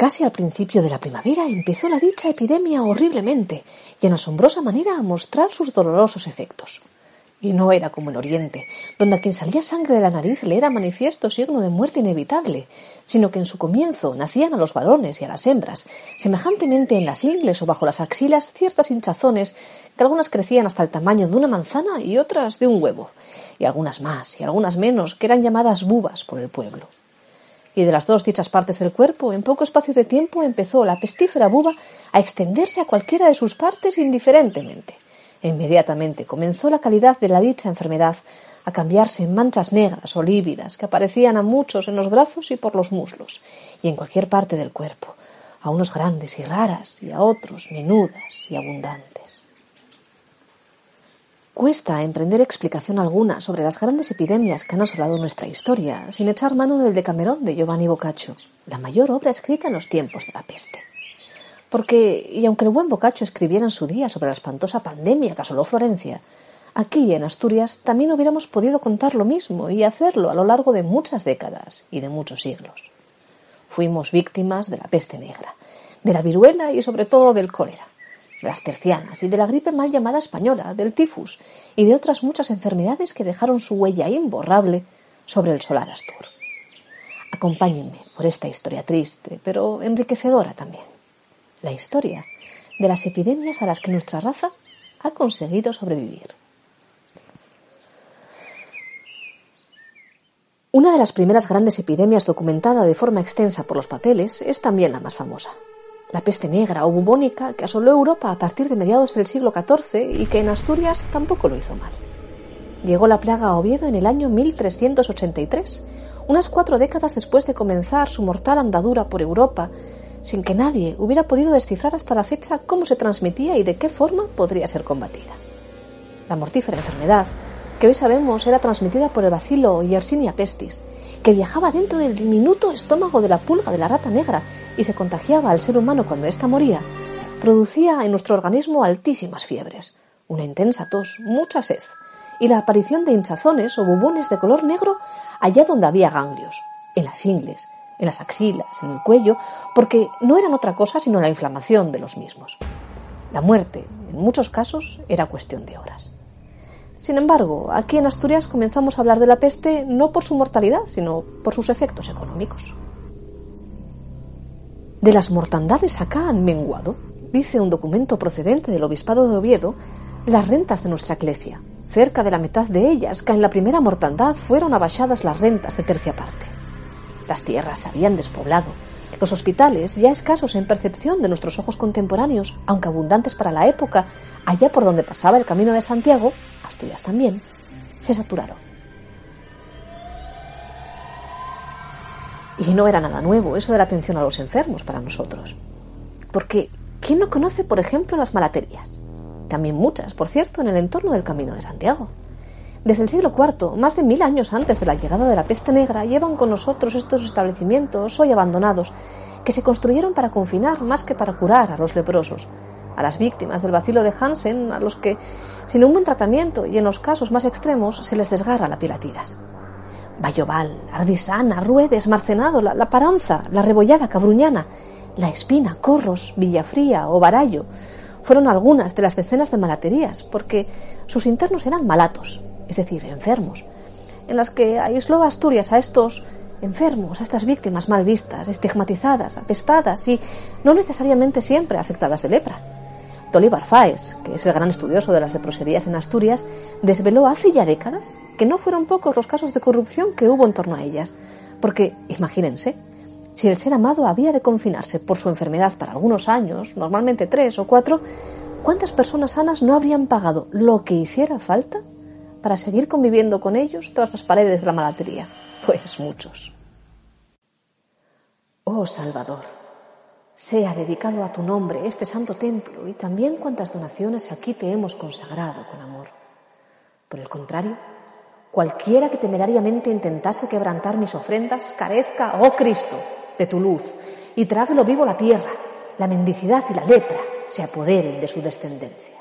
Casi al principio de la primavera empezó la dicha epidemia horriblemente y en asombrosa manera a mostrar sus dolorosos efectos. Y no era como en Oriente, donde a quien salía sangre de la nariz le era manifiesto signo de muerte inevitable, sino que en su comienzo nacían a los varones y a las hembras, semejantemente en las ingles o bajo las axilas ciertas hinchazones que algunas crecían hasta el tamaño de una manzana y otras de un huevo, y algunas más y algunas menos que eran llamadas bubas por el pueblo y de las dos dichas partes del cuerpo, en poco espacio de tiempo empezó la pestífera buba a extenderse a cualquiera de sus partes indiferentemente. E inmediatamente comenzó la calidad de la dicha enfermedad a cambiarse en manchas negras o lívidas que aparecían a muchos en los brazos y por los muslos, y en cualquier parte del cuerpo, a unos grandes y raras y a otros menudas y abundantes. Cuesta emprender explicación alguna sobre las grandes epidemias que han asolado nuestra historia sin echar mano del Decamerón de Giovanni Boccaccio, la mayor obra escrita en los tiempos de la peste. Porque, y aunque el buen Boccaccio escribiera en su día sobre la espantosa pandemia que asoló Florencia, aquí en Asturias también hubiéramos podido contar lo mismo y hacerlo a lo largo de muchas décadas y de muchos siglos. Fuimos víctimas de la peste negra, de la viruela y sobre todo del cólera las tercianas y de la gripe mal llamada española, del tifus y de otras muchas enfermedades que dejaron su huella imborrable sobre el solar Astur. Acompáñenme por esta historia triste, pero enriquecedora también. La historia de las epidemias a las que nuestra raza ha conseguido sobrevivir. Una de las primeras grandes epidemias documentada de forma extensa por los papeles es también la más famosa, la peste negra o bubónica que asoló Europa a partir de mediados del siglo XIV y que en Asturias tampoco lo hizo mal. Llegó la plaga a Oviedo en el año 1383, unas cuatro décadas después de comenzar su mortal andadura por Europa, sin que nadie hubiera podido descifrar hasta la fecha cómo se transmitía y de qué forma podría ser combatida. La mortífera enfermedad, que hoy sabemos era transmitida por el bacilo Yersinia pestis, que viajaba dentro del diminuto estómago de la pulga de la rata negra y se contagiaba al ser humano cuando ésta moría, producía en nuestro organismo altísimas fiebres, una intensa tos, mucha sed y la aparición de hinchazones o bubones de color negro allá donde había ganglios, en las ingles, en las axilas, en el cuello, porque no eran otra cosa sino la inflamación de los mismos. La muerte, en muchos casos, era cuestión de horas. Sin embargo, aquí en Asturias comenzamos a hablar de la peste no por su mortalidad, sino por sus efectos económicos. De las mortandades acá han menguado, dice un documento procedente del Obispado de Oviedo, las rentas de nuestra iglesia. Cerca de la mitad de ellas, que en la primera mortandad fueron abajadas las rentas de tercia parte. Las tierras se habían despoblado, los hospitales, ya escasos en percepción de nuestros ojos contemporáneos, aunque abundantes para la época, allá por donde pasaba el camino de Santiago, Asturias también, se saturaron. Y no era nada nuevo eso de la atención a los enfermos para nosotros. Porque, ¿quién no conoce, por ejemplo, las malaterias? También muchas, por cierto, en el entorno del Camino de Santiago. Desde el siglo IV, más de mil años antes de la llegada de la peste negra, llevan con nosotros estos establecimientos hoy abandonados, que se construyeron para confinar más que para curar a los leprosos, a las víctimas del vacilo de Hansen, a los que, sin un buen tratamiento y en los casos más extremos, se les desgarra la piel a tiras. Bayoval, Ardisana, Ruedes, Marcenado, la, Paranza, la Rebollada Cabruñana, La Espina, Corros, Villafría o Barallo fueron algunas de las decenas de malaterías, porque sus internos eran malatos, es decir, enfermos, en las que aisló Asturias a estos enfermos, a estas víctimas mal vistas, estigmatizadas, apestadas y no necesariamente siempre afectadas de lepra. Tolívar Fáez, que es el gran estudioso de las leproserías en Asturias, desveló hace ya décadas que no fueron pocos los casos de corrupción que hubo en torno a ellas. Porque, imagínense, si el ser amado había de confinarse por su enfermedad para algunos años, normalmente tres o cuatro, ¿cuántas personas sanas no habrían pagado lo que hiciera falta para seguir conviviendo con ellos tras las paredes de la malatería? Pues muchos. Oh Salvador sea dedicado a tu nombre este santo templo y también cuantas donaciones aquí te hemos consagrado con amor. Por el contrario, cualquiera que temerariamente intentase quebrantar mis ofrendas, carezca, oh Cristo, de tu luz y tráguelo vivo la tierra, la mendicidad y la lepra se apoderen de su descendencia.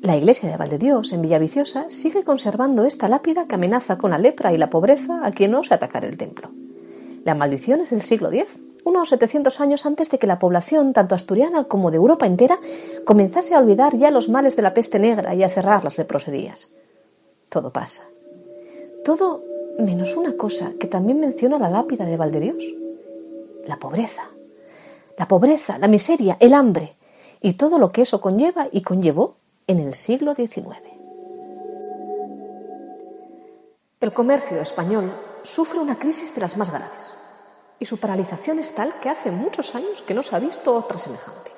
La iglesia de Valdedios, en Villaviciosa, sigue conservando esta lápida que amenaza con la lepra y la pobreza a quien no se atacar el templo. La maldición es del siglo X, unos 700 años antes de que la población, tanto asturiana como de Europa entera, comenzase a olvidar ya los males de la peste negra y a cerrar las leproserías. Todo pasa. Todo menos una cosa que también menciona la lápida de Valdedios. La pobreza. La pobreza, la miseria, el hambre y todo lo que eso conlleva y conllevó en el siglo XIX. El comercio español sufre una crisis de las más graves y su paralización es tal que hace muchos años que no se ha visto otra semejante.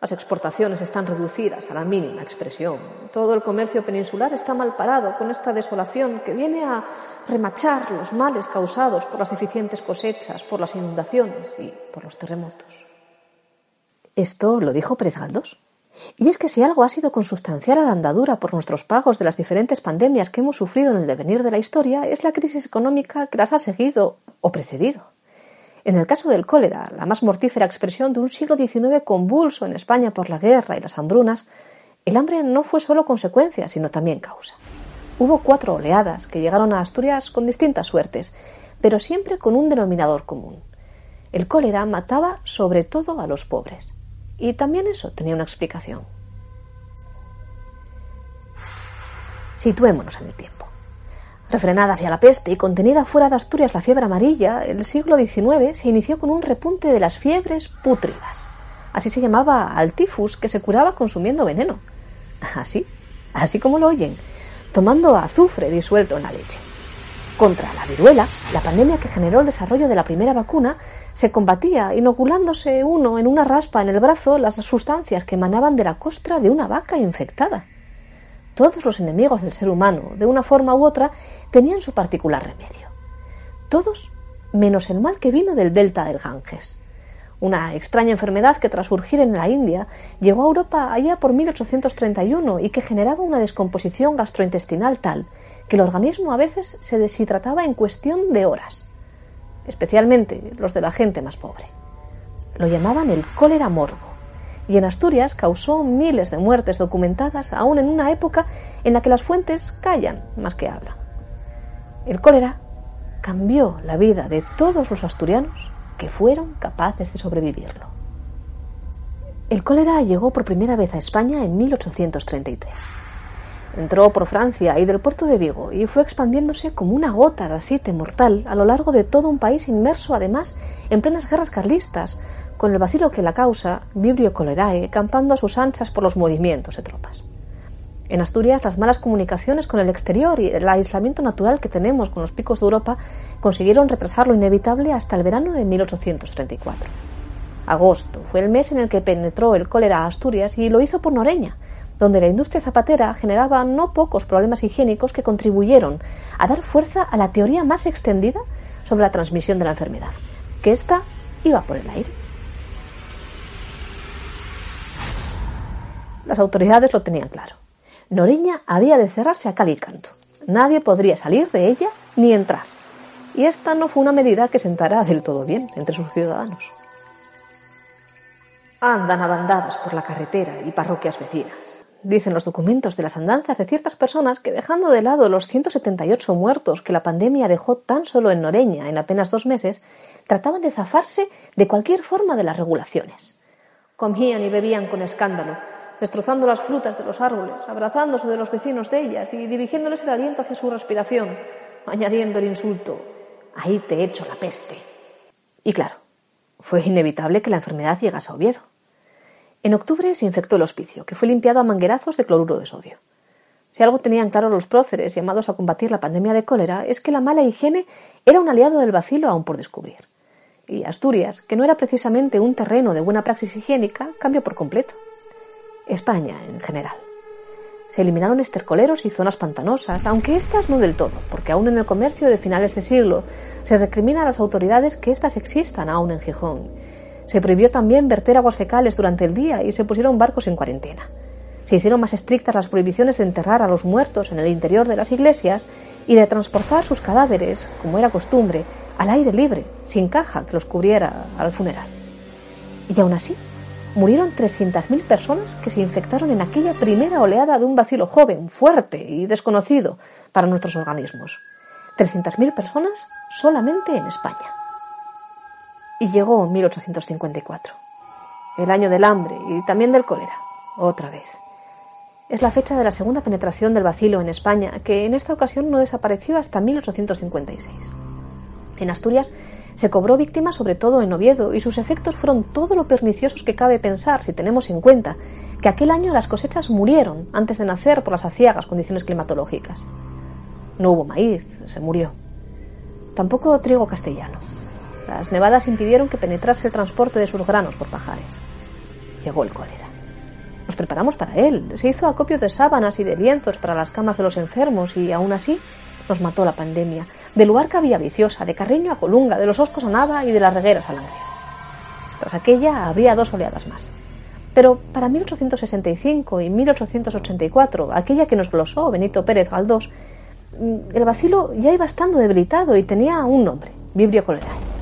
Las exportaciones están reducidas a la mínima expresión. Todo el comercio peninsular está mal parado con esta desolación que viene a remachar los males causados por las deficientes cosechas, por las inundaciones y por los terremotos. Esto lo dijo Pérez. Y es que si algo ha sido consustanciar a la andadura por nuestros pagos de las diferentes pandemias que hemos sufrido en el devenir de la historia, es la crisis económica que las ha seguido o precedido. En el caso del cólera, la más mortífera expresión de un siglo XIX convulso en España por la guerra y las hambrunas, el hambre no fue solo consecuencia, sino también causa. Hubo cuatro oleadas que llegaron a Asturias con distintas suertes, pero siempre con un denominador común. El cólera mataba sobre todo a los pobres. Y también eso tenía una explicación. Situémonos en el tiempo. Refrenada hacia la peste y contenida fuera de Asturias la fiebre amarilla, el siglo XIX se inició con un repunte de las fiebres pútridas. Así se llamaba al tifus que se curaba consumiendo veneno. Así, así como lo oyen, tomando azufre disuelto en la leche. Contra la viruela, la pandemia que generó el desarrollo de la primera vacuna, se combatía inoculándose uno en una raspa en el brazo las sustancias que emanaban de la costra de una vaca infectada. Todos los enemigos del ser humano, de una forma u otra, tenían su particular remedio. Todos menos el mal que vino del delta del Ganges. Una extraña enfermedad que tras surgir en la India llegó a Europa allá por 1831 y que generaba una descomposición gastrointestinal tal que el organismo a veces se deshidrataba en cuestión de horas, especialmente los de la gente más pobre. Lo llamaban el cólera morbo y en Asturias causó miles de muertes documentadas aún en una época en la que las fuentes callan más que hablan. El cólera cambió la vida de todos los asturianos que fueron capaces de sobrevivirlo. El cólera llegó por primera vez a España en 1833. Entró por Francia y del puerto de Vigo y fue expandiéndose como una gota de aceite mortal a lo largo de todo un país inmerso además en plenas guerras carlistas, con el vacilo que la causa, Vibrio Cholerae, campando a sus anchas por los movimientos de tropas. En Asturias, las malas comunicaciones con el exterior y el aislamiento natural que tenemos con los picos de Europa consiguieron retrasar lo inevitable hasta el verano de 1834. Agosto fue el mes en el que penetró el cólera a Asturias y lo hizo por Noreña, donde la industria zapatera generaba no pocos problemas higiénicos que contribuyeron a dar fuerza a la teoría más extendida sobre la transmisión de la enfermedad, que ésta iba por el aire. Las autoridades lo tenían claro. Noreña había de cerrarse a cal y canto. Nadie podría salir de ella ni entrar. Y esta no fue una medida que sentara del todo bien entre sus ciudadanos. Andan abandadas por la carretera y parroquias vecinas. Dicen los documentos de las andanzas de ciertas personas que, dejando de lado los 178 muertos que la pandemia dejó tan solo en Noreña en apenas dos meses, trataban de zafarse de cualquier forma de las regulaciones. Comían y bebían con escándalo, destrozando las frutas de los árboles, abrazándose de los vecinos de ellas y dirigiéndoles el aliento hacia su respiración, añadiendo el insulto, ahí te echo la peste. Y claro, fue inevitable que la enfermedad llegase a Oviedo. En octubre se infectó el hospicio, que fue limpiado a manguerazos de cloruro de sodio. Si algo tenían claro los próceres llamados a combatir la pandemia de cólera es que la mala higiene era un aliado del vacilo aún por descubrir. Y Asturias, que no era precisamente un terreno de buena praxis higiénica, cambió por completo. España en general. Se eliminaron estercoleros y zonas pantanosas, aunque estas no del todo, porque aún en el comercio de finales de siglo se recrimina a las autoridades que éstas existan aún en Gijón. Se prohibió también verter aguas fecales durante el día y se pusieron barcos en cuarentena. Se hicieron más estrictas las prohibiciones de enterrar a los muertos en el interior de las iglesias y de transportar sus cadáveres, como era costumbre, al aire libre, sin caja que los cubriera al funeral. Y aún así, murieron 300.000 personas que se infectaron en aquella primera oleada de un vacilo joven, fuerte y desconocido para nuestros organismos. 300.000 personas solamente en España. Y llegó 1854, el año del hambre y también del cólera, otra vez. Es la fecha de la segunda penetración del bacilo en España, que en esta ocasión no desapareció hasta 1856. En Asturias se cobró víctima sobre todo en Oviedo y sus efectos fueron todo lo perniciosos que cabe pensar si tenemos en cuenta que aquel año las cosechas murieron antes de nacer por las aciagas condiciones climatológicas. No hubo maíz, se murió. Tampoco trigo castellano. Las nevadas impidieron que penetrase el transporte de sus granos por pajares. Llegó el cólera. Nos preparamos para él. Se hizo acopio de sábanas y de lienzos para las camas de los enfermos y aún así nos mató la pandemia. De Luarca a Viciosa, de Carreño a Colunga, de los Oscos a Nava y de las Regueras a Langreo. Tras aquella habría dos oleadas más. Pero para 1865 y 1884, aquella que nos glosó Benito Pérez Galdós, mm, el vacilo ya iba estando debilitado y tenía un nombre, Vibrio cholerae.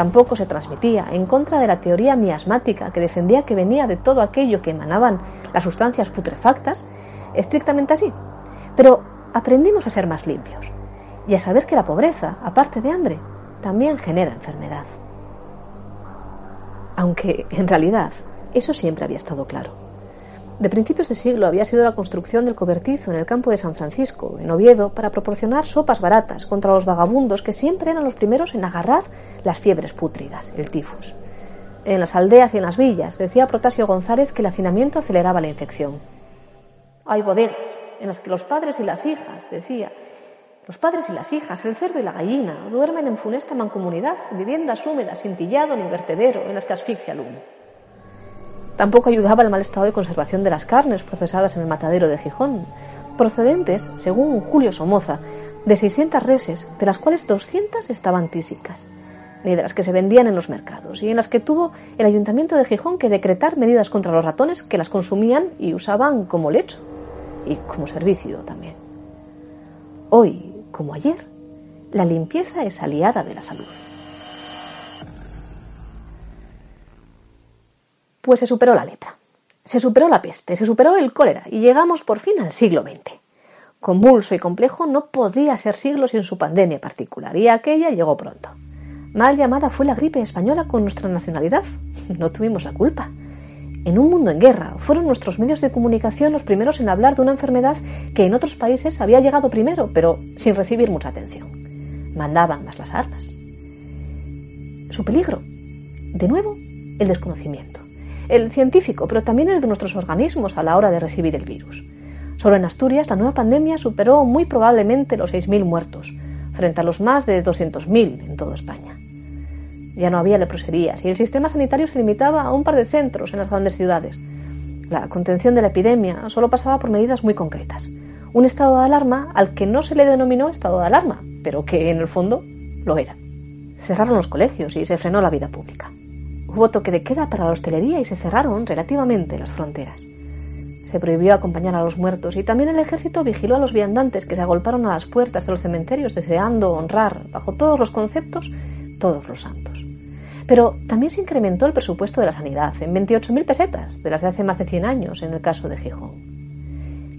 Tampoco se transmitía en contra de la teoría miasmática que defendía que venía de todo aquello que emanaban las sustancias putrefactas, estrictamente así. Pero aprendimos a ser más limpios y a saber que la pobreza, aparte de hambre, también genera enfermedad. Aunque, en realidad, eso siempre había estado claro. De principios de siglo había sido la construcción del cobertizo en el campo de San Francisco, en Oviedo, para proporcionar sopas baratas contra los vagabundos que siempre eran los primeros en agarrar las fiebres pútridas, el tifus. En las aldeas y en las villas decía Protasio González que el hacinamiento aceleraba la infección. Hay bodegas en las que los padres y las hijas, decía, los padres y las hijas, el cerdo y la gallina, duermen en funesta mancomunidad, viviendas húmedas, sin tillado ni vertedero, en las que asfixia el humo. Tampoco ayudaba el mal estado de conservación de las carnes procesadas en el matadero de Gijón, procedentes, según Julio Somoza, de 600 reses, de las cuales 200 estaban tísicas, ni de las que se vendían en los mercados, y en las que tuvo el ayuntamiento de Gijón que decretar medidas contra los ratones que las consumían y usaban como lecho, y como servicio también. Hoy, como ayer, la limpieza es aliada de la salud. Pues se superó la lepra, se superó la peste, se superó el cólera y llegamos por fin al siglo XX. Convulso y complejo no podía ser siglo sin su pandemia particular y aquella llegó pronto. Mal llamada fue la gripe española con nuestra nacionalidad. No tuvimos la culpa. En un mundo en guerra, fueron nuestros medios de comunicación los primeros en hablar de una enfermedad que en otros países había llegado primero, pero sin recibir mucha atención. Mandaban más las armas. Su peligro, de nuevo, el desconocimiento el científico, pero también el de nuestros organismos a la hora de recibir el virus. Solo en Asturias la nueva pandemia superó muy probablemente los 6.000 muertos, frente a los más de 200.000 en toda España. Ya no había leproserías y el sistema sanitario se limitaba a un par de centros en las grandes ciudades. La contención de la epidemia solo pasaba por medidas muy concretas. Un estado de alarma al que no se le denominó estado de alarma, pero que en el fondo lo era. Cerraron los colegios y se frenó la vida pública. Hubo toque de queda para la hostelería y se cerraron relativamente las fronteras. Se prohibió acompañar a los muertos y también el ejército vigiló a los viandantes que se agolparon a las puertas de los cementerios deseando honrar, bajo todos los conceptos, todos los santos. Pero también se incrementó el presupuesto de la sanidad en 28.000 pesetas, de las de hace más de 100 años en el caso de Gijón.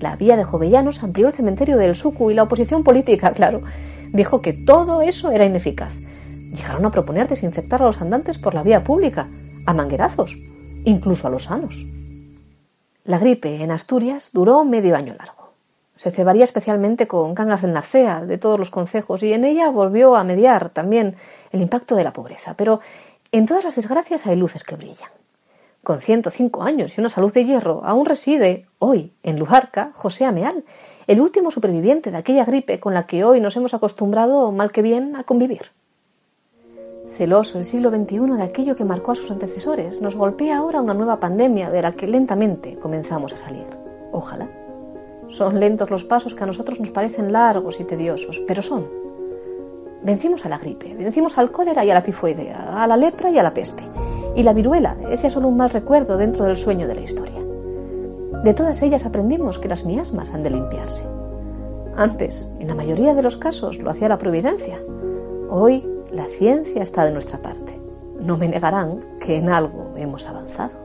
La vía de Jovellanos amplió el cementerio del Sucu y la oposición política, claro, dijo que todo eso era ineficaz Llegaron a proponer desinfectar a los andantes por la vía pública, a manguerazos, incluso a los sanos. La gripe en Asturias duró medio año largo. Se cebaría especialmente con Cangas del Narcea, de todos los concejos, y en ella volvió a mediar también el impacto de la pobreza. Pero en todas las desgracias hay luces que brillan. Con 105 años y una salud de hierro, aún reside hoy en Lujarca José Ameal, el último superviviente de aquella gripe con la que hoy nos hemos acostumbrado, mal que bien, a convivir celoso el siglo XXI de aquello que marcó a sus antecesores, nos golpea ahora una nueva pandemia de la que lentamente comenzamos a salir. Ojalá. Son lentos los pasos que a nosotros nos parecen largos y tediosos, pero son. Vencimos a la gripe, vencimos al cólera y a la tifoidea, a la lepra y a la peste. Y la viruela es ya solo un mal recuerdo dentro del sueño de la historia. De todas ellas aprendimos que las miasmas han de limpiarse. Antes, en la mayoría de los casos, lo hacía la providencia. Hoy la ciencia está de nuestra parte. No me negarán que en algo hemos avanzado.